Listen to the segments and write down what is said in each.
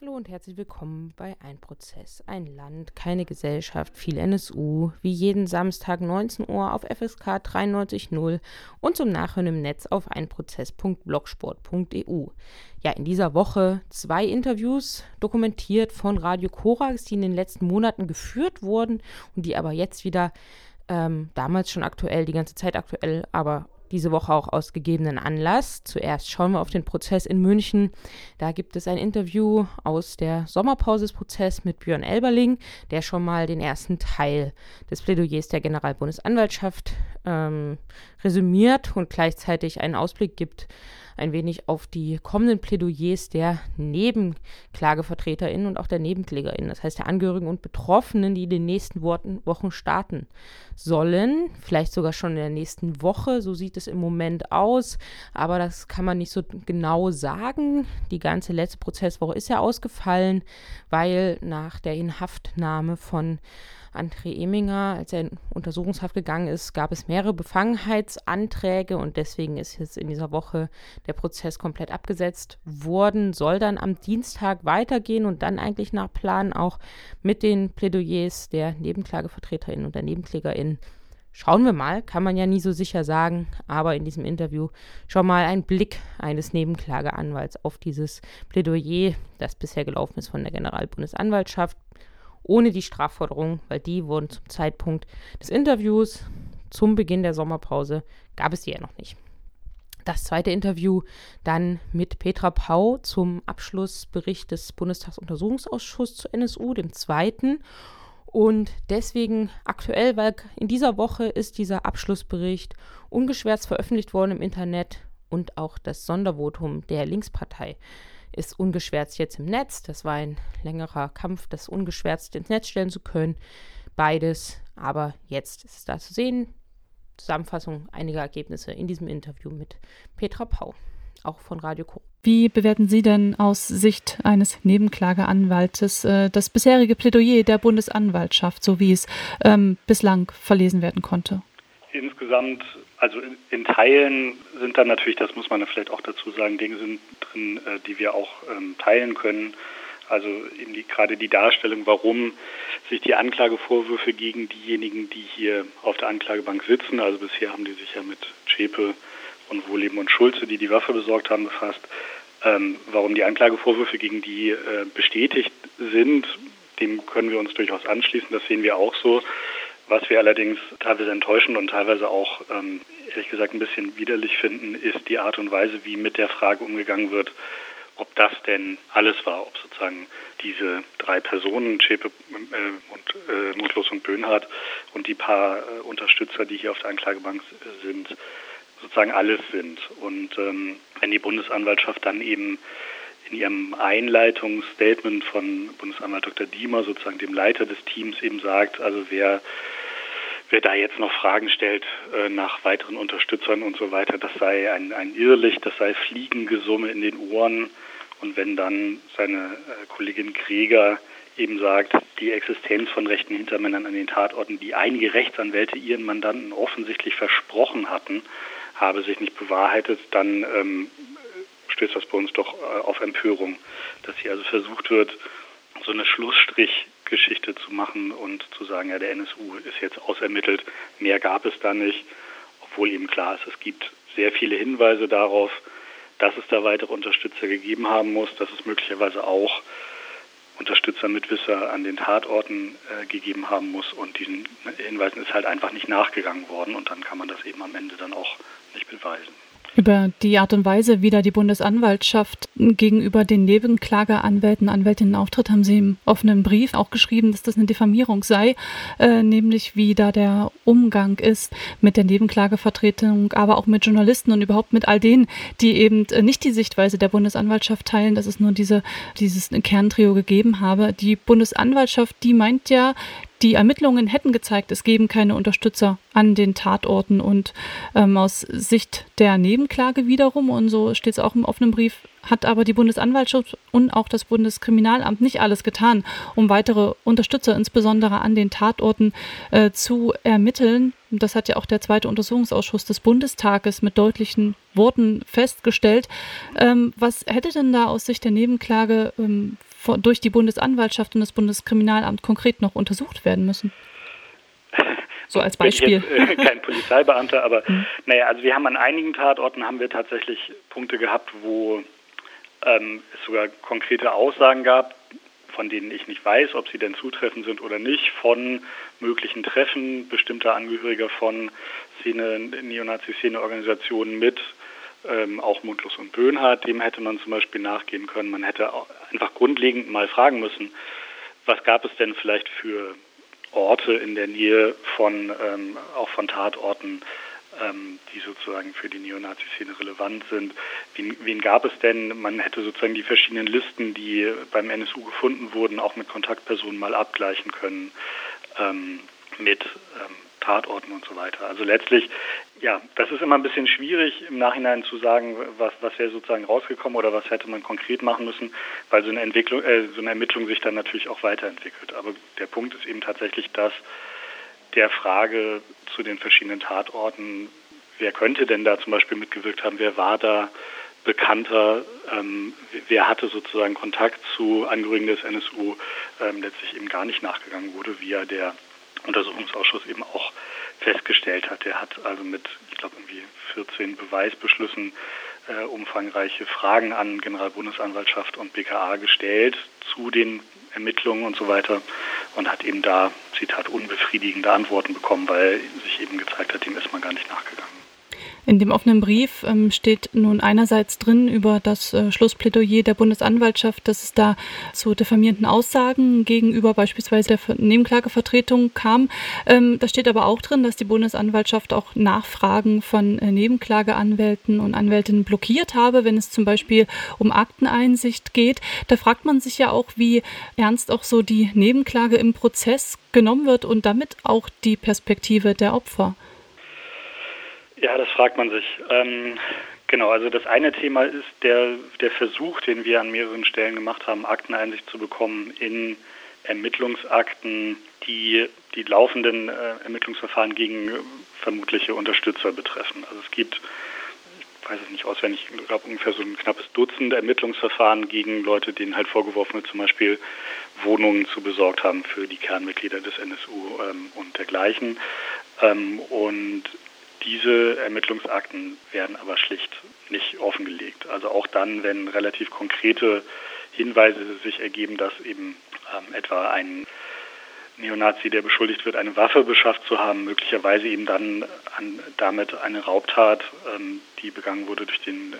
Hallo und herzlich willkommen bei Ein Prozess, ein Land, keine Gesellschaft, viel NSU, wie jeden Samstag 19 Uhr auf FSK 93.0 und zum Nachhören im Netz auf einprozess.blogsport.eu. Ja, in dieser Woche zwei Interviews dokumentiert von Radio Korax, die in den letzten Monaten geführt wurden und die aber jetzt wieder ähm, damals schon aktuell, die ganze Zeit aktuell, aber diese Woche auch aus gegebenen Anlass. Zuerst schauen wir auf den Prozess in München. Da gibt es ein Interview aus der Sommerpause des Prozesses mit Björn Elberling, der schon mal den ersten Teil des Plädoyers der Generalbundesanwaltschaft ähm, resümiert und gleichzeitig einen Ausblick gibt ein wenig auf die kommenden Plädoyers der NebenklagevertreterInnen und auch der NebenklägerInnen, das heißt der Angehörigen und Betroffenen, die in den nächsten Wochen starten sollen. Vielleicht sogar schon in der nächsten Woche, so sieht es im Moment aus, aber das kann man nicht so genau sagen. Die ganze letzte Prozesswoche ist ja ausgefallen, weil nach der Inhaftnahme von André Eminger, als er in Untersuchungshaft gegangen ist, gab es mehrere Befangenheitsanträge und deswegen ist jetzt in dieser Woche der Prozess komplett abgesetzt worden, soll dann am Dienstag weitergehen und dann eigentlich nach Plan auch mit den Plädoyers der Nebenklagevertreterinnen und der Nebenklägerinnen Schauen wir mal, kann man ja nie so sicher sagen, aber in diesem Interview schon mal ein Blick eines Nebenklageanwalts auf dieses Plädoyer, das bisher gelaufen ist von der Generalbundesanwaltschaft ohne die Strafforderungen, weil die wurden zum Zeitpunkt des Interviews zum Beginn der Sommerpause, gab es die ja noch nicht. Das zweite Interview dann mit Petra Pau zum Abschlussbericht des Bundestagsuntersuchungsausschusses zur NSU, dem zweiten. Und deswegen aktuell, weil in dieser Woche ist dieser Abschlussbericht ungeschwärzt veröffentlicht worden im Internet und auch das Sondervotum der Linkspartei ist ungeschwärzt jetzt im Netz. Das war ein längerer Kampf, das ungeschwärzt ins Netz stellen zu können. Beides, aber jetzt ist es da zu sehen. Zusammenfassung einiger Ergebnisse in diesem Interview mit Petra Pau, auch von Radio Co. Wie bewerten Sie denn aus Sicht eines Nebenklageanwaltes äh, das bisherige Plädoyer der Bundesanwaltschaft, so wie es ähm, bislang verlesen werden konnte? Insgesamt also in, in, Teilen sind dann natürlich, das muss man vielleicht auch dazu sagen, Dinge sind drin, äh, die wir auch ähm, teilen können. Also die, gerade die Darstellung, warum sich die Anklagevorwürfe gegen diejenigen, die hier auf der Anklagebank sitzen, also bisher haben die sich ja mit Zschäpe und Wohleben und Schulze, die die Waffe besorgt haben, befasst, ähm, warum die Anklagevorwürfe gegen die äh, bestätigt sind, dem können wir uns durchaus anschließen, das sehen wir auch so. Was wir allerdings teilweise enttäuschend und teilweise auch, ähm, ehrlich gesagt, ein bisschen widerlich finden, ist die Art und Weise, wie mit der Frage umgegangen wird, ob das denn alles war, ob sozusagen diese drei Personen, Schäpe äh, und äh, Mutlos und Böhnhardt und die paar äh, Unterstützer, die hier auf der Anklagebank sind, sozusagen alles sind. Und ähm, wenn die Bundesanwaltschaft dann eben in ihrem Einleitungsstatement von Bundesanwalt Dr. Diemer, sozusagen dem Leiter des Teams, eben sagt, also wer, wer da jetzt noch Fragen stellt äh, nach weiteren Unterstützern und so weiter, das sei ein, ein Irrlicht, das sei Fliegengesumme in den Ohren. Und wenn dann seine äh, Kollegin Krieger eben sagt, die Existenz von rechten Hintermännern an den Tatorten, die einige Rechtsanwälte ihren Mandanten offensichtlich versprochen hatten, habe sich nicht bewahrheitet, dann ähm, stößt das bei uns doch äh, auf Empörung, dass hier also versucht wird, so eine Schlussstrichgeschichte zu machen und zu sagen, ja, der NSU ist jetzt ausermittelt, mehr gab es da nicht, obwohl eben klar ist, es gibt sehr viele Hinweise darauf, dass es da weitere Unterstützer gegeben haben muss, dass es möglicherweise auch Unterstützer, Mitwisser an den Tatorten äh, gegeben haben muss und diesen Hinweisen ist halt einfach nicht nachgegangen worden und dann kann man das eben am Ende dann auch nicht beweisen. Über die Art und Weise, wie da die Bundesanwaltschaft gegenüber den Nebenklageanwälten, Anwältinnen auftritt, haben Sie im offenen Brief auch geschrieben, dass das eine Diffamierung sei, äh, nämlich wie da der Umgang ist mit der Nebenklagevertretung, aber auch mit Journalisten und überhaupt mit all denen, die eben nicht die Sichtweise der Bundesanwaltschaft teilen, dass es nur diese, dieses Kerntrio gegeben habe. Die Bundesanwaltschaft, die meint ja, die Ermittlungen hätten gezeigt, es geben keine Unterstützer an den Tatorten und ähm, aus Sicht der Nebenklage wiederum, und so steht es auch im offenen Brief, hat aber die Bundesanwaltschaft und auch das Bundeskriminalamt nicht alles getan, um weitere Unterstützer, insbesondere an den Tatorten, äh, zu ermitteln. Das hat ja auch der zweite Untersuchungsausschuss des Bundestages mit deutlichen Worten festgestellt. Ähm, was hätte denn da aus Sicht der Nebenklage ähm, durch die Bundesanwaltschaft und das Bundeskriminalamt konkret noch untersucht werden müssen? So als Beispiel. Jetzt, äh, kein Polizeibeamter, aber mhm. naja, also wir haben an einigen Tatorten haben wir tatsächlich Punkte gehabt, wo ähm, es sogar konkrete Aussagen gab, von denen ich nicht weiß, ob sie denn zutreffend sind oder nicht, von möglichen Treffen bestimmter Angehöriger von Szene, Neonazi-Szene-Organisationen mit ähm, auch Mundlos und Böhnhardt, dem hätte man zum Beispiel nachgehen können. Man hätte einfach grundlegend mal fragen müssen, was gab es denn vielleicht für Orte in der Nähe von, ähm, auch von Tatorten, ähm, die sozusagen für die Neonazi-Szene relevant sind. Wen, wen, gab es denn? Man hätte sozusagen die verschiedenen Listen, die beim NSU gefunden wurden, auch mit Kontaktpersonen mal abgleichen können ähm, mit ähm, Tatorten und so weiter. Also letztlich, ja, das ist immer ein bisschen schwierig im Nachhinein zu sagen, was, was wäre sozusagen rausgekommen oder was hätte man konkret machen müssen, weil so eine Entwicklung, äh, so eine Ermittlung sich dann natürlich auch weiterentwickelt. Aber der Punkt ist eben tatsächlich, dass der Frage zu den verschiedenen Tatorten, wer könnte denn da zum Beispiel mitgewirkt haben, wer war da bekannter, ähm, wer hatte sozusagen Kontakt zu Angehörigen des NSU, ähm, letztlich eben gar nicht nachgegangen wurde, via der Untersuchungsausschuss eben auch festgestellt hat. Der hat also mit, ich glaube, irgendwie 14 Beweisbeschlüssen äh, umfangreiche Fragen an Generalbundesanwaltschaft und BKA gestellt zu den Ermittlungen und so weiter und hat eben da, Zitat, unbefriedigende Antworten bekommen, weil sich eben gezeigt hat, dem ist man gar nicht nachgegangen. In dem offenen Brief ähm, steht nun einerseits drin über das äh, Schlussplädoyer der Bundesanwaltschaft, dass es da zu diffamierenden Aussagen gegenüber beispielsweise der Nebenklagevertretung kam. Ähm, da steht aber auch drin, dass die Bundesanwaltschaft auch Nachfragen von äh, Nebenklageanwälten und Anwältinnen blockiert habe, wenn es zum Beispiel um Akteneinsicht geht. Da fragt man sich ja auch, wie ernst auch so die Nebenklage im Prozess genommen wird und damit auch die Perspektive der Opfer. Ja, das fragt man sich. Ähm, genau, also das eine Thema ist der, der Versuch, den wir an mehreren Stellen gemacht haben, Akteneinsicht zu bekommen in Ermittlungsakten, die die laufenden äh, Ermittlungsverfahren gegen vermutliche Unterstützer betreffen. Also es gibt, ich weiß es nicht auswendig, ich glaube ungefähr so ein knappes Dutzend Ermittlungsverfahren gegen Leute, denen halt vorgeworfen wird, zum Beispiel Wohnungen zu besorgt haben für die Kernmitglieder des NSU ähm, und dergleichen. Ähm, und diese Ermittlungsakten werden aber schlicht nicht offengelegt. Also auch dann, wenn relativ konkrete Hinweise sich ergeben, dass eben ähm, etwa ein Neonazi, der beschuldigt wird, eine Waffe beschafft zu haben, möglicherweise eben dann an, damit eine Raubtat, ähm, die begangen wurde durch den äh,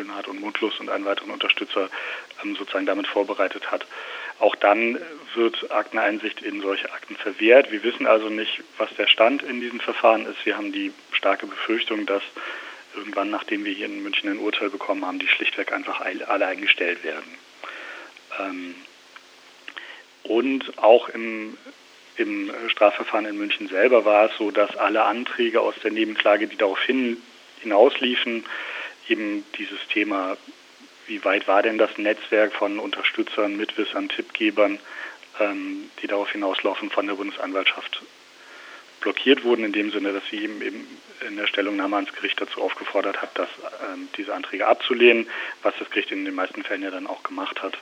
Böhnhardt und Mundlos und einen weiteren Unterstützer, ähm, sozusagen damit vorbereitet hat. Auch dann wird Akteneinsicht in solche Akten verwehrt. Wir wissen also nicht, was der Stand in diesem Verfahren ist. Wir haben die starke Befürchtung, dass irgendwann, nachdem wir hier in München ein Urteil bekommen haben, die schlichtweg einfach alle eingestellt werden. Ähm, und auch im, im Strafverfahren in München selber war es so, dass alle Anträge aus der Nebenklage, die darauf hin, hinausliefen, eben dieses Thema wie weit war denn das Netzwerk von Unterstützern, Mitwissern, Tippgebern, ähm, die darauf hinauslaufen, von der Bundesanwaltschaft blockiert wurden, in dem Sinne, dass sie eben, eben in der Stellungnahme ans Gericht dazu aufgefordert hat, dass, ähm, diese Anträge abzulehnen, was das Gericht in den meisten Fällen ja dann auch gemacht hat.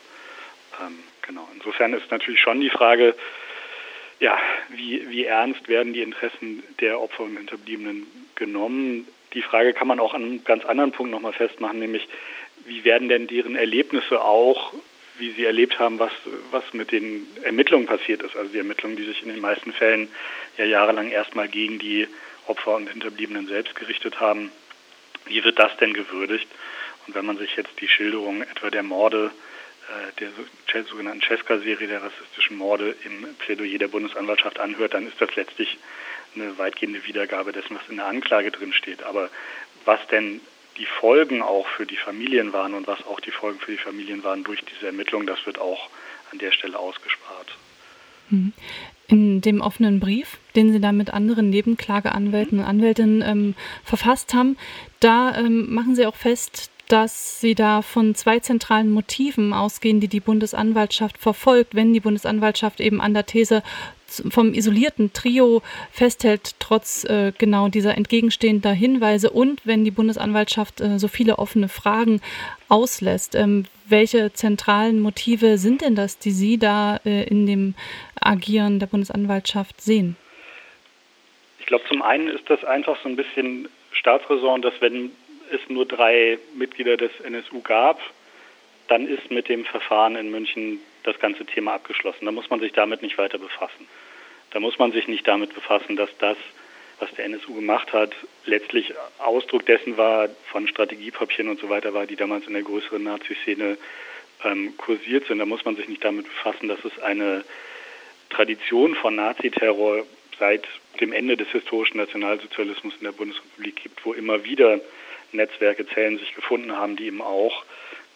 Ähm, genau. Insofern ist natürlich schon die Frage, ja, wie, wie ernst werden die Interessen der Opfer und Hinterbliebenen genommen? Die Frage kann man auch an einem ganz anderen Punkt nochmal festmachen, nämlich wie werden denn deren Erlebnisse auch, wie sie erlebt haben, was, was mit den Ermittlungen passiert ist. Also die Ermittlungen, die sich in den meisten Fällen ja jahrelang erstmal gegen die Opfer und Hinterbliebenen selbst gerichtet haben. Wie wird das denn gewürdigt? Und wenn man sich jetzt die Schilderung etwa der Morde äh, der sogenannten Cesca-Serie der rassistischen Morde im Plädoyer der Bundesanwaltschaft anhört, dann ist das letztlich eine weitgehende Wiedergabe dessen, was in der Anklage drin steht. Aber was denn die Folgen auch für die Familien waren und was auch die Folgen für die Familien waren durch diese Ermittlung, das wird auch an der Stelle ausgespart. Hm. In dem offenen Brief, den Sie da mit anderen Nebenklageanwälten und Anwältinnen ähm, verfasst haben, da ähm, machen Sie auch fest, dass Sie da von zwei zentralen Motiven ausgehen, die die Bundesanwaltschaft verfolgt, wenn die Bundesanwaltschaft eben an der These vom isolierten Trio festhält, trotz äh, genau dieser entgegenstehender Hinweise und wenn die Bundesanwaltschaft äh, so viele offene Fragen auslässt. Ähm, welche zentralen Motive sind denn das, die Sie da äh, in dem Agieren der Bundesanwaltschaft sehen? Ich glaube, zum einen ist das einfach so ein bisschen Staatsräson, dass wenn es nur drei Mitglieder des NSU gab, dann ist mit dem Verfahren in München das ganze Thema abgeschlossen. Da muss man sich damit nicht weiter befassen. Da muss man sich nicht damit befassen, dass das, was der NSU gemacht hat, letztlich Ausdruck dessen war, von Strategiepapieren und so weiter war, die damals in der größeren Nazi-Szene ähm, kursiert sind. Da muss man sich nicht damit befassen, dass es eine Tradition von Naziterror seit dem Ende des historischen Nationalsozialismus in der Bundesrepublik gibt, wo immer wieder Netzwerke, Zellen sich gefunden haben, die eben auch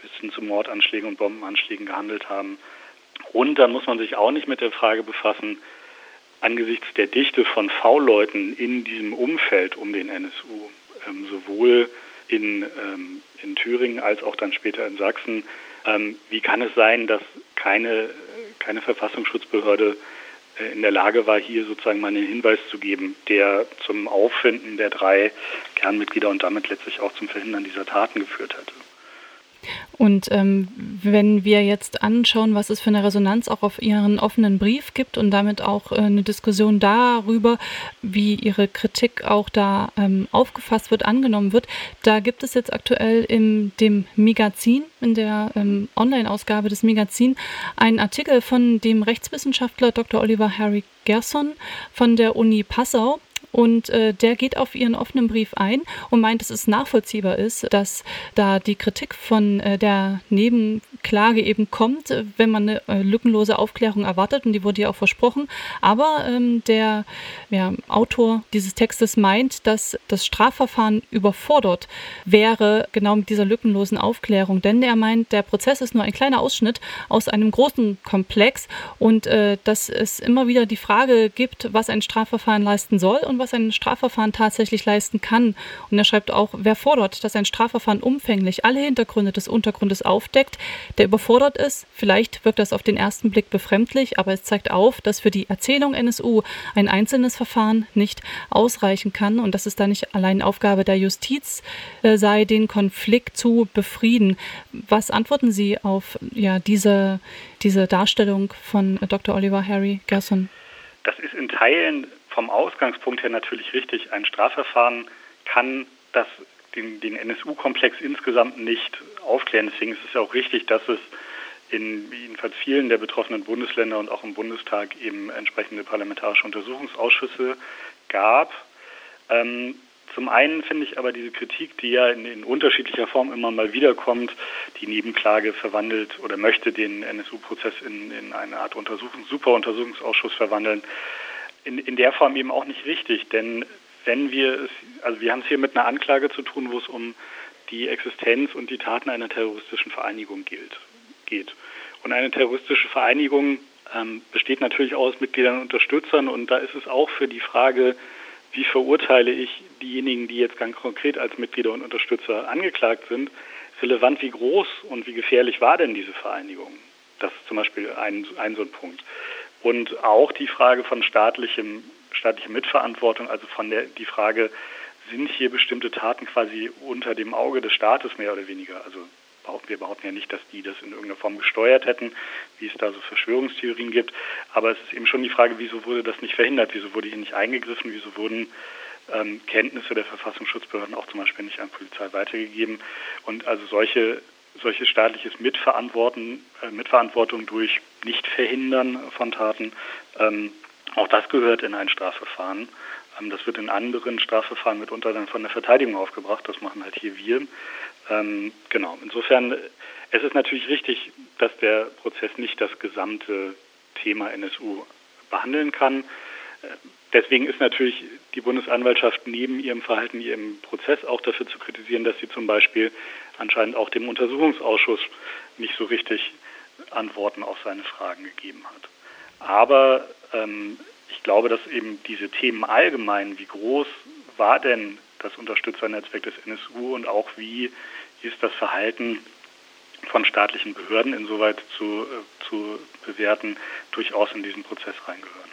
bis hin zu Mordanschlägen und Bombenanschlägen gehandelt haben. Und dann muss man sich auch nicht mit der Frage befassen, angesichts der Dichte von V-Leuten in diesem Umfeld um den NSU, ähm, sowohl in, ähm, in Thüringen als auch dann später in Sachsen, ähm, wie kann es sein, dass keine, keine Verfassungsschutzbehörde äh, in der Lage war, hier sozusagen mal einen Hinweis zu geben, der zum Auffinden der drei Kernmitglieder und damit letztlich auch zum Verhindern dieser Taten geführt hätte. Und ähm, wenn wir jetzt anschauen, was es für eine Resonanz auch auf Ihren offenen Brief gibt und damit auch äh, eine Diskussion darüber, wie Ihre Kritik auch da ähm, aufgefasst wird, angenommen wird, da gibt es jetzt aktuell in dem Magazin, in der ähm, Online-Ausgabe des Magazin, einen Artikel von dem Rechtswissenschaftler Dr. Oliver Harry Gerson von der Uni Passau, und äh, der geht auf ihren offenen Brief ein und meint, dass es nachvollziehbar ist, dass da die Kritik von äh, der Nebenklage eben kommt, wenn man eine äh, lückenlose Aufklärung erwartet. Und die wurde ja auch versprochen. Aber ähm, der ja, Autor dieses Textes meint, dass das Strafverfahren überfordert wäre, genau mit dieser lückenlosen Aufklärung. Denn er meint, der Prozess ist nur ein kleiner Ausschnitt aus einem großen Komplex und äh, dass es immer wieder die Frage gibt, was ein Strafverfahren leisten soll und was ein Strafverfahren tatsächlich leisten kann. Und er schreibt auch, wer fordert, dass ein Strafverfahren umfänglich alle Hintergründe des Untergrundes aufdeckt, der überfordert ist. Vielleicht wirkt das auf den ersten Blick befremdlich, aber es zeigt auf, dass für die Erzählung NSU ein einzelnes Verfahren nicht ausreichen kann und dass es da nicht allein Aufgabe der Justiz äh, sei, den Konflikt zu befrieden. Was antworten Sie auf ja, diese, diese Darstellung von Dr. Oliver Harry Gerson? Das ist in Teilen vom Ausgangspunkt her natürlich richtig. Ein Strafverfahren kann das, den, den NSU-Komplex insgesamt nicht aufklären. Deswegen ist es ja auch richtig, dass es in jedenfalls vielen der betroffenen Bundesländer und auch im Bundestag eben entsprechende parlamentarische Untersuchungsausschüsse gab. Ähm, zum einen finde ich aber diese Kritik, die ja in, in, unterschiedlicher Form immer mal wiederkommt, die Nebenklage verwandelt oder möchte den NSU-Prozess in, in, eine Art Untersuchungs-, Superuntersuchungsausschuss verwandeln, in, in der Form eben auch nicht richtig, denn wenn wir es, also wir haben es hier mit einer Anklage zu tun, wo es um die Existenz und die Taten einer terroristischen Vereinigung gilt, geht. Und eine terroristische Vereinigung ähm, besteht natürlich aus Mitgliedern und Unterstützern und da ist es auch für die Frage, wie verurteile ich diejenigen, die jetzt ganz konkret als Mitglieder und Unterstützer angeklagt sind, relevant, wie groß und wie gefährlich war denn diese Vereinigung? Das ist zum Beispiel ein, ein so ein Punkt. Und auch die Frage von staatlichem, staatlicher Mitverantwortung, also von der die Frage, sind hier bestimmte Taten quasi unter dem Auge des Staates mehr oder weniger? Also wir behaupten ja nicht, dass die das in irgendeiner Form gesteuert hätten, wie es da so Verschwörungstheorien gibt. Aber es ist eben schon die Frage, wieso wurde das nicht verhindert? Wieso wurde hier nicht eingegriffen? Wieso wurden ähm, Kenntnisse der Verfassungsschutzbehörden auch zum Beispiel nicht an Polizei weitergegeben? Und also solche solches staatliches Mitverantworten, äh, Mitverantwortung durch Nichtverhindern von Taten, ähm, auch das gehört in ein Strafverfahren. Ähm, das wird in anderen Strafverfahren mitunter dann von der Verteidigung aufgebracht. Das machen halt hier wir. Ähm, genau. Insofern, es ist natürlich richtig, dass der Prozess nicht das gesamte Thema NSU behandeln kann. Deswegen ist natürlich die Bundesanwaltschaft neben ihrem Verhalten ihrem Prozess auch dafür zu kritisieren, dass sie zum Beispiel anscheinend auch dem Untersuchungsausschuss nicht so richtig Antworten auf seine Fragen gegeben hat. Aber ähm, ich glaube, dass eben diese Themen allgemein, wie groß war denn das Unterstützernetzwerk des NSU und auch wie ist das Verhalten von staatlichen Behörden insoweit zu, äh, zu bewerten, durchaus in diesen Prozess reingehören.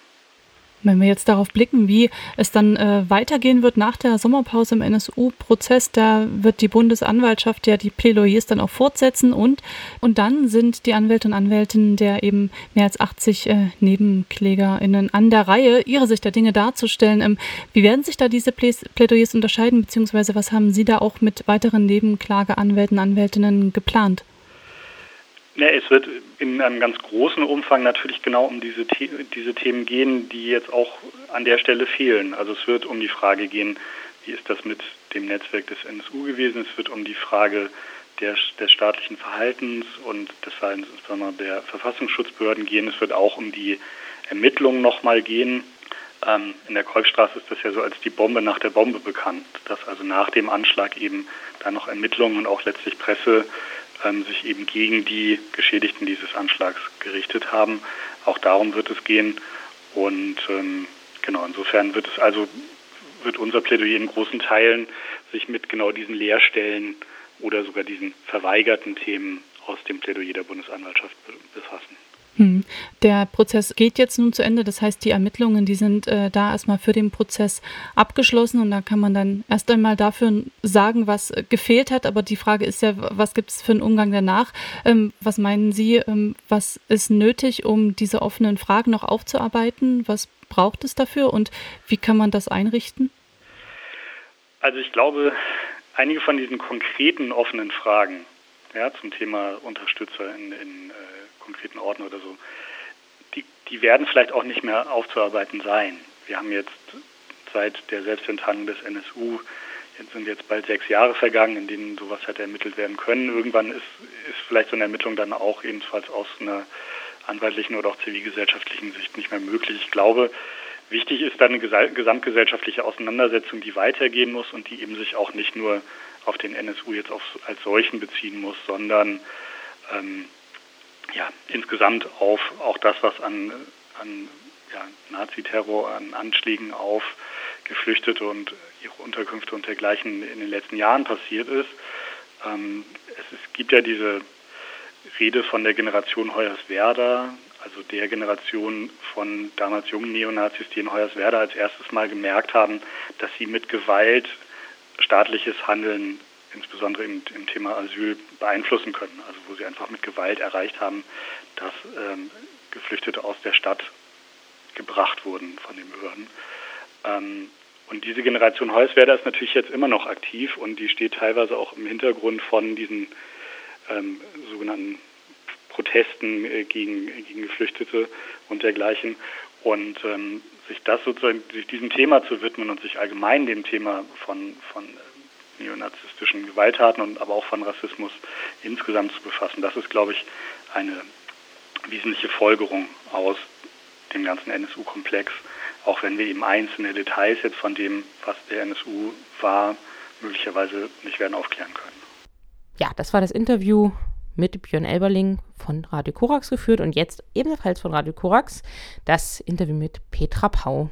Wenn wir jetzt darauf blicken, wie es dann äh, weitergehen wird nach der Sommerpause im NSU-Prozess, da wird die Bundesanwaltschaft ja die Plädoyers dann auch fortsetzen und, und dann sind die Anwälte und Anwältinnen der eben mehr als 80 äh, NebenklägerInnen an der Reihe, ihre Sicht der Dinge darzustellen. Ähm, wie werden sich da diese Plädoyers unterscheiden, beziehungsweise was haben Sie da auch mit weiteren Nebenklageanwälten und Anwältinnen geplant? Ja, es wird in einem ganz großen Umfang natürlich genau um diese, diese Themen gehen, die jetzt auch an der Stelle fehlen. Also es wird um die Frage gehen, wie ist das mit dem Netzwerk des NSU gewesen? Es wird um die Frage der, des staatlichen Verhaltens und des Verhaltens der Verfassungsschutzbehörden gehen. Es wird auch um die Ermittlungen nochmal gehen. Ähm, in der Kolbstraße ist das ja so als die Bombe nach der Bombe bekannt, dass also nach dem Anschlag eben da noch Ermittlungen und auch letztlich Presse ähm, sich eben gegen die Geschädigten dieses Anschlags gerichtet haben. Auch darum wird es gehen. Und ähm, genau, insofern wird es also wird unser Plädoyer in großen Teilen sich mit genau diesen Leerstellen oder sogar diesen verweigerten Themen aus dem Plädoyer der Bundesanwaltschaft befassen. Hm. Der Prozess geht jetzt nun zu Ende. Das heißt, die Ermittlungen, die sind äh, da erstmal für den Prozess abgeschlossen und da kann man dann erst einmal dafür sagen, was gefehlt hat. Aber die Frage ist ja, was gibt es für einen Umgang danach? Ähm, was meinen Sie, ähm, was ist nötig, um diese offenen Fragen noch aufzuarbeiten? Was braucht es dafür und wie kann man das einrichten? Also ich glaube, einige von diesen konkreten offenen Fragen ja, zum Thema Unterstützer in, in äh, konkreten Orten oder so, die, die werden vielleicht auch nicht mehr aufzuarbeiten sein. Wir haben jetzt seit der Selbstenttarnung des NSU, jetzt sind jetzt bald sechs Jahre vergangen, in denen sowas hätte ermittelt werden können. Irgendwann ist, ist vielleicht so eine Ermittlung dann auch ebenfalls aus einer anwaltlichen oder auch zivilgesellschaftlichen Sicht nicht mehr möglich. Ich glaube, wichtig ist dann eine gesamtgesellschaftliche Auseinandersetzung, die weitergehen muss und die eben sich auch nicht nur auf den NSU jetzt als solchen beziehen muss, sondern ähm, ja, insgesamt auf auch das, was an, an ja, Naziterror, an Anschlägen auf Geflüchtete und ihre Unterkünfte und dergleichen in den letzten Jahren passiert ist. Ähm, es, es, gibt ja diese Rede von der Generation Hoyerswerda, also der Generation von damals jungen Neonazis, die in Hoyerswerda als erstes Mal gemerkt haben, dass sie mit Gewalt staatliches Handeln insbesondere im, im, Thema Asyl beeinflussen können. Also wo sie einfach mit Gewalt erreicht haben, dass ähm, Geflüchtete aus der Stadt gebracht wurden von den Behörden. Ähm, und diese Generation Heuswerder ist natürlich jetzt immer noch aktiv und die steht teilweise auch im Hintergrund von diesen ähm, sogenannten Protesten äh, gegen, gegen Geflüchtete und dergleichen. Und ähm, sich das sozusagen, sich diesem Thema zu widmen und sich allgemein dem Thema von, von neonazistischen Gewalttaten und aber auch von Rassismus insgesamt zu befassen. Das ist, glaube ich, eine wesentliche Folgerung aus dem ganzen NSU-Komplex, auch wenn wir eben einzelne Details jetzt von dem, was der NSU war, möglicherweise nicht werden aufklären können. Ja, das war das Interview mit Björn Elberling von Radio Korax geführt und jetzt ebenfalls von Radio Korax das Interview mit Petra Pau.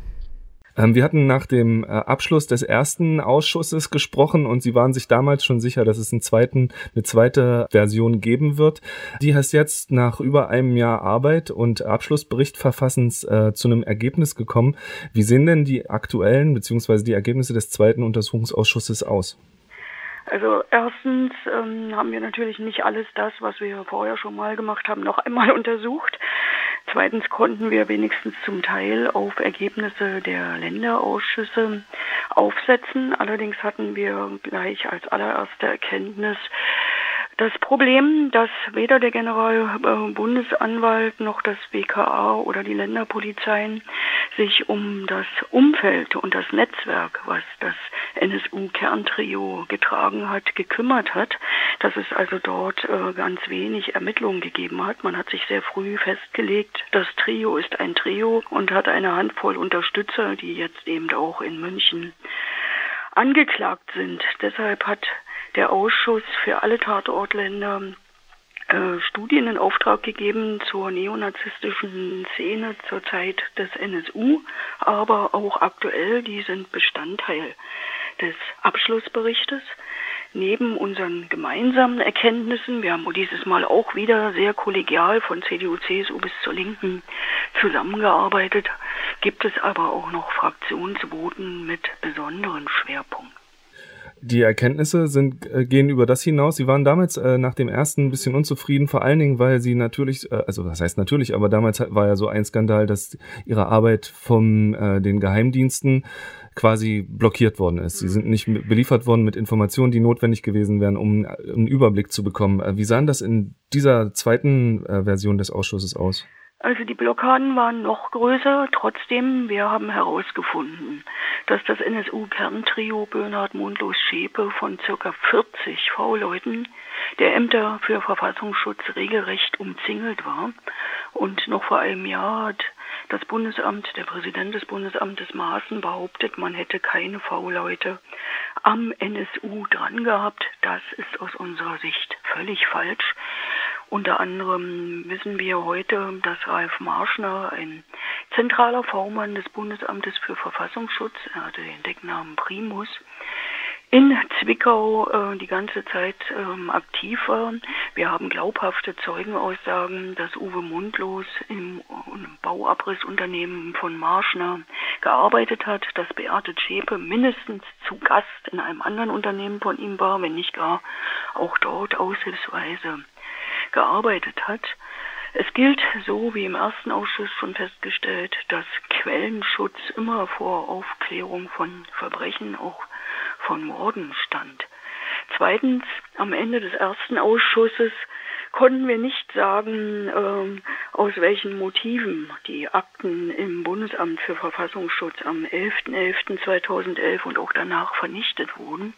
Ähm, wir hatten nach dem äh, Abschluss des ersten Ausschusses gesprochen und Sie waren sich damals schon sicher, dass es einen zweiten, eine zweite Version geben wird. Die heißt jetzt nach über einem Jahr Arbeit und Abschlussbericht verfassens äh, zu einem Ergebnis gekommen. Wie sehen denn die aktuellen bzw. die Ergebnisse des zweiten Untersuchungsausschusses aus? Also erstens ähm, haben wir natürlich nicht alles das, was wir vorher schon mal gemacht haben, noch einmal untersucht. Zweitens konnten wir wenigstens zum Teil auf Ergebnisse der Länderausschüsse aufsetzen. Allerdings hatten wir gleich als allererste Erkenntnis, das Problem, dass weder der Generalbundesanwalt noch das BKA oder die Länderpolizeien sich um das Umfeld und das Netzwerk, was das NSU-Kerntrio getragen hat, gekümmert hat, dass es also dort äh, ganz wenig Ermittlungen gegeben hat. Man hat sich sehr früh festgelegt, das Trio ist ein Trio und hat eine Handvoll Unterstützer, die jetzt eben auch in München angeklagt sind. Deshalb hat der Ausschuss für alle Tatortländer äh, Studien in Auftrag gegeben zur neonazistischen Szene zur Zeit des NSU, aber auch aktuell, die sind Bestandteil des Abschlussberichtes. neben unseren gemeinsamen Erkenntnissen, wir haben dieses Mal auch wieder sehr kollegial von CDU, CSU bis zur Linken zusammengearbeitet, gibt es aber auch noch Fraktionsvoten mit besonderen Schwerpunkten. Die Erkenntnisse sind, äh, gehen über das hinaus. Sie waren damals äh, nach dem ersten ein bisschen unzufrieden, vor allen Dingen, weil sie natürlich, äh, also das heißt natürlich, aber damals war ja so ein Skandal, dass ihre Arbeit von äh, den Geheimdiensten quasi blockiert worden ist. Sie sind nicht beliefert worden mit Informationen, die notwendig gewesen wären, um einen Überblick zu bekommen. Äh, wie sahen das in dieser zweiten äh, Version des Ausschusses aus? Also die Blockaden waren noch größer. Trotzdem, wir haben herausgefunden, dass das NSU-Kerntrio Bernhard Mundlos Schäpe von circa 40 V-Leuten der Ämter für Verfassungsschutz regelrecht umzingelt war. Und noch vor einem Jahr hat das Bundesamt, der Präsident des Bundesamtes Maaßen behauptet, man hätte keine V-Leute am NSU dran gehabt. Das ist aus unserer Sicht völlig falsch. Unter anderem wissen wir heute, dass Ralf Marschner, ein zentraler V-Mann des Bundesamtes für Verfassungsschutz, er hatte den Decknamen Primus, in Zwickau äh, die ganze Zeit ähm, aktiv war. Wir haben glaubhafte Zeugenaussagen, dass Uwe Mundlos im, im Bauabrissunternehmen von Marschner gearbeitet hat, dass Beate Zschäpe mindestens zu Gast in einem anderen Unternehmen von ihm war, wenn nicht gar auch dort aushilfsweise gearbeitet hat. Es gilt, so wie im ersten Ausschuss schon festgestellt, dass Quellenschutz immer vor Aufklärung von Verbrechen, auch von Morden stand. Zweitens, am Ende des ersten Ausschusses konnten wir nicht sagen, ähm, aus welchen Motiven die Akten im Bundesamt für Verfassungsschutz am 11.11.2011 und auch danach vernichtet wurden.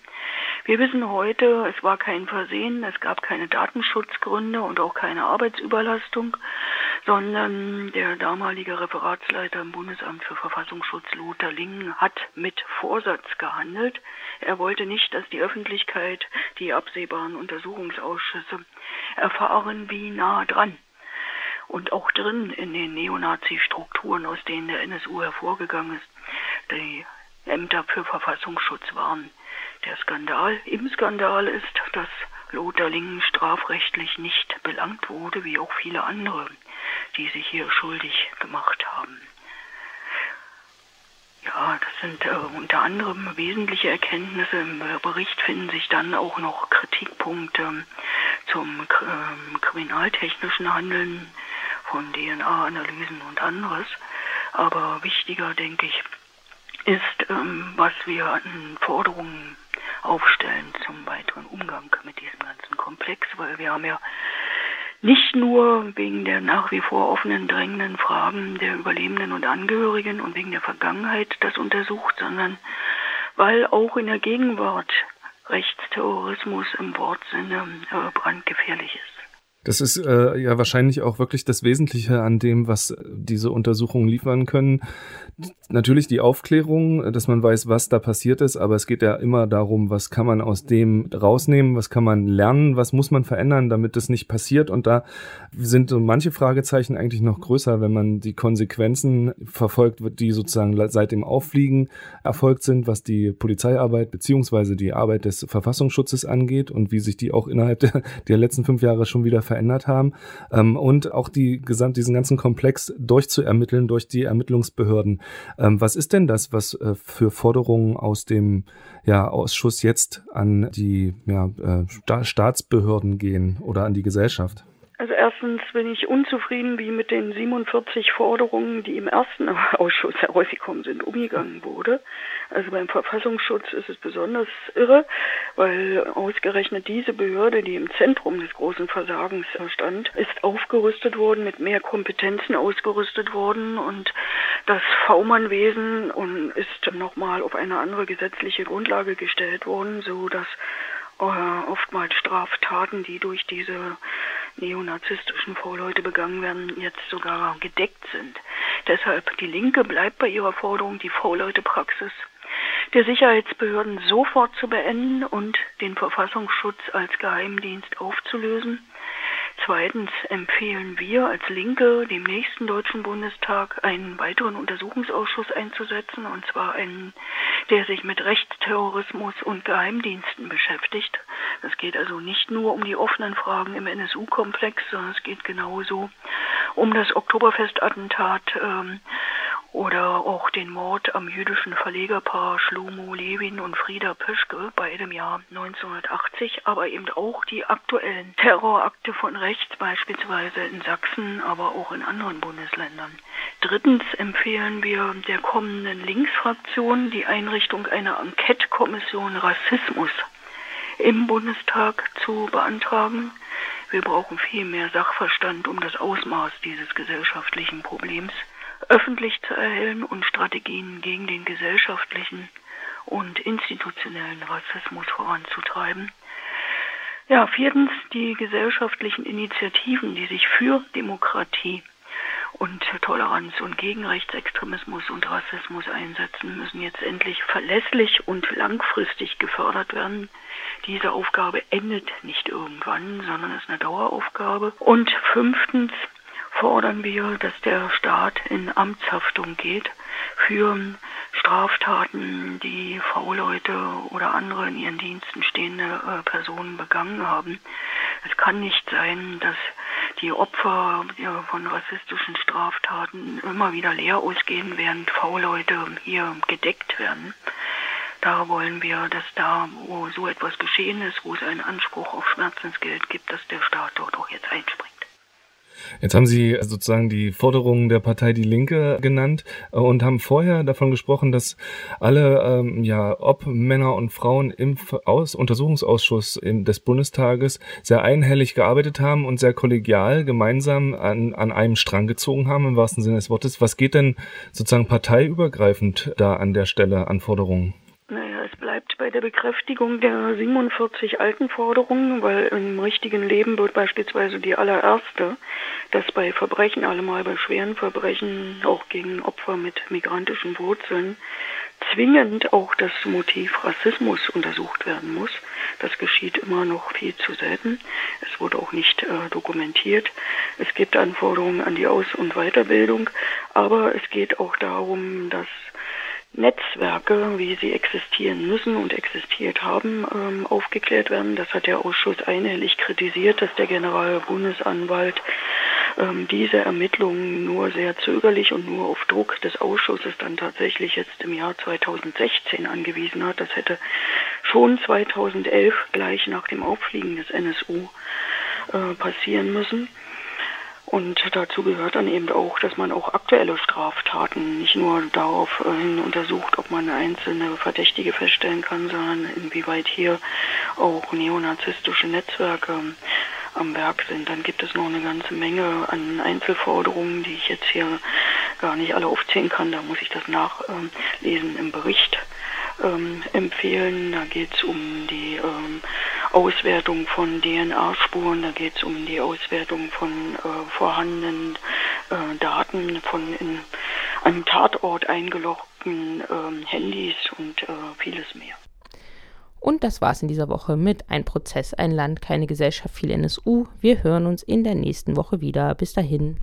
Wir wissen heute, es war kein Versehen, es gab keine Datenschutzgründe und auch keine Arbeitsüberlastung, sondern der damalige Referatsleiter im Bundesamt für Verfassungsschutz Lothar Lingen hat mit Vorsatz gehandelt. Er wollte nicht, dass die Öffentlichkeit die absehbaren Untersuchungsausschüsse erfahren, wie nah dran und auch drin in den Neonazi-Strukturen, aus denen der NSU hervorgegangen ist, die Ämter für Verfassungsschutz waren. Der Skandal im Skandal ist, dass Lothar Lingen strafrechtlich nicht belangt wurde, wie auch viele andere, die sich hier schuldig gemacht haben. Ja, das sind äh, unter anderem wesentliche Erkenntnisse. Im Bericht finden sich dann auch noch Kritikpunkte zum äh, kriminaltechnischen Handeln von DNA-Analysen und anderes. Aber wichtiger, denke ich, ist, ähm, was wir an Forderungen aufstellen zum weiteren Umgang mit diesem ganzen Komplex, weil wir haben ja nicht nur wegen der nach wie vor offenen, drängenden Fragen der Überlebenden und Angehörigen und wegen der Vergangenheit das untersucht, sondern weil auch in der Gegenwart Rechtsterrorismus im Wortsinne äh, brandgefährlich ist. Das ist äh, ja wahrscheinlich auch wirklich das Wesentliche an dem, was diese Untersuchungen liefern können. Natürlich die Aufklärung, dass man weiß, was da passiert ist, aber es geht ja immer darum, was kann man aus dem rausnehmen, was kann man lernen, was muss man verändern, damit das nicht passiert. Und da sind so manche Fragezeichen eigentlich noch größer, wenn man die Konsequenzen verfolgt, die sozusagen seit dem Auffliegen erfolgt sind, was die Polizeiarbeit beziehungsweise die Arbeit des Verfassungsschutzes angeht und wie sich die auch innerhalb der, der letzten fünf Jahre schon wieder verändert haben ähm, und auch die gesamt diesen ganzen Komplex durchzuermitteln durch die Ermittlungsbehörden. Ähm, was ist denn das, was äh, für Forderungen aus dem ja, Ausschuss jetzt an die ja, äh, Staatsbehörden gehen oder an die Gesellschaft? Also erstens bin ich unzufrieden, wie mit den 47 Forderungen, die im ersten Ausschuss herausgekommen sind, umgegangen wurde. Also beim Verfassungsschutz ist es besonders irre, weil ausgerechnet diese Behörde, die im Zentrum des großen Versagens stand, ist aufgerüstet worden, mit mehr Kompetenzen ausgerüstet worden und das V-Mann-Wesen ist nochmal auf eine andere gesetzliche Grundlage gestellt worden, so dass äh, oftmals Straftaten, die durch diese neonazistischen V-Leute begangen werden, jetzt sogar gedeckt sind. Deshalb die Linke bleibt bei ihrer Forderung, die V-Leute-Praxis der Sicherheitsbehörden sofort zu beenden und den Verfassungsschutz als Geheimdienst aufzulösen. Zweitens empfehlen wir als Linke dem nächsten Deutschen Bundestag einen weiteren Untersuchungsausschuss einzusetzen, und zwar einen, der sich mit Rechtsterrorismus und Geheimdiensten beschäftigt. Es geht also nicht nur um die offenen Fragen im NSU-Komplex, sondern es geht genauso um das Oktoberfestattentat ähm, oder auch den Mord am jüdischen Verlegerpaar Shlomo Levin und Frieda Pöschke bei dem Jahr 1980, aber eben auch die aktuellen Terrorakte von rechts, beispielsweise in Sachsen, aber auch in anderen Bundesländern. Drittens empfehlen wir der kommenden Linksfraktion die Einrichtung einer Enquete-Kommission Rassismus im Bundestag zu beantragen. Wir brauchen viel mehr Sachverstand um das Ausmaß dieses gesellschaftlichen Problems öffentlich zu erhellen und Strategien gegen den gesellschaftlichen und institutionellen Rassismus voranzutreiben. Ja, viertens die gesellschaftlichen Initiativen, die sich für Demokratie und Toleranz und gegen Rechtsextremismus und Rassismus einsetzen, müssen jetzt endlich verlässlich und langfristig gefördert werden. Diese Aufgabe endet nicht irgendwann, sondern ist eine Daueraufgabe. Und fünftens fordern wir, dass der Staat in Amtshaftung geht für Straftaten, die V-Leute oder andere in ihren Diensten stehende äh, Personen begangen haben. Es kann nicht sein, dass die Opfer ja, von rassistischen Straftaten immer wieder leer ausgehen, während V-Leute hier gedeckt werden. Da wollen wir, dass da, wo so etwas geschehen ist, wo es einen Anspruch auf Schmerzensgeld gibt, dass der Staat dort auch jetzt einspringt. Jetzt haben Sie sozusagen die Forderungen der Partei Die Linke genannt äh, und haben vorher davon gesprochen, dass alle, ähm, ja, ob Männer und Frauen im Aus Untersuchungsausschuss im, des Bundestages sehr einhellig gearbeitet haben und sehr kollegial gemeinsam an, an einem Strang gezogen haben, im wahrsten Sinne des Wortes. Was geht denn sozusagen parteiübergreifend da an der Stelle an Forderungen? Bei der Bekräftigung der 47 alten Forderungen, weil im richtigen Leben wird beispielsweise die allererste, dass bei Verbrechen, allemal bei schweren Verbrechen, auch gegen Opfer mit migrantischen Wurzeln, zwingend auch das Motiv Rassismus untersucht werden muss. Das geschieht immer noch viel zu selten. Es wurde auch nicht äh, dokumentiert. Es gibt Anforderungen an die Aus- und Weiterbildung, aber es geht auch darum, dass Netzwerke, wie sie existieren müssen und existiert haben, ähm, aufgeklärt werden. Das hat der Ausschuss einhellig kritisiert, dass der Generalbundesanwalt ähm, diese Ermittlungen nur sehr zögerlich und nur auf Druck des Ausschusses dann tatsächlich jetzt im Jahr 2016 angewiesen hat. Das hätte schon 2011 gleich nach dem Auffliegen des NSU äh, passieren müssen. Und dazu gehört dann eben auch, dass man auch aktuelle Straftaten nicht nur daraufhin untersucht, ob man einzelne Verdächtige feststellen kann, sondern inwieweit hier auch neonazistische Netzwerke am Werk sind. Dann gibt es noch eine ganze Menge an Einzelforderungen, die ich jetzt hier gar nicht alle aufzählen kann. Da muss ich das nachlesen im Bericht ähm, empfehlen. Da geht es um die ähm, Auswertung von DNA-Spuren, da geht es um die Auswertung von äh, vorhandenen äh, Daten von in einem Tatort eingeloggten äh, Handys und äh, vieles mehr. Und das war's in dieser Woche mit Ein Prozess, ein Land, keine Gesellschaft, viel NSU. Wir hören uns in der nächsten Woche wieder. Bis dahin.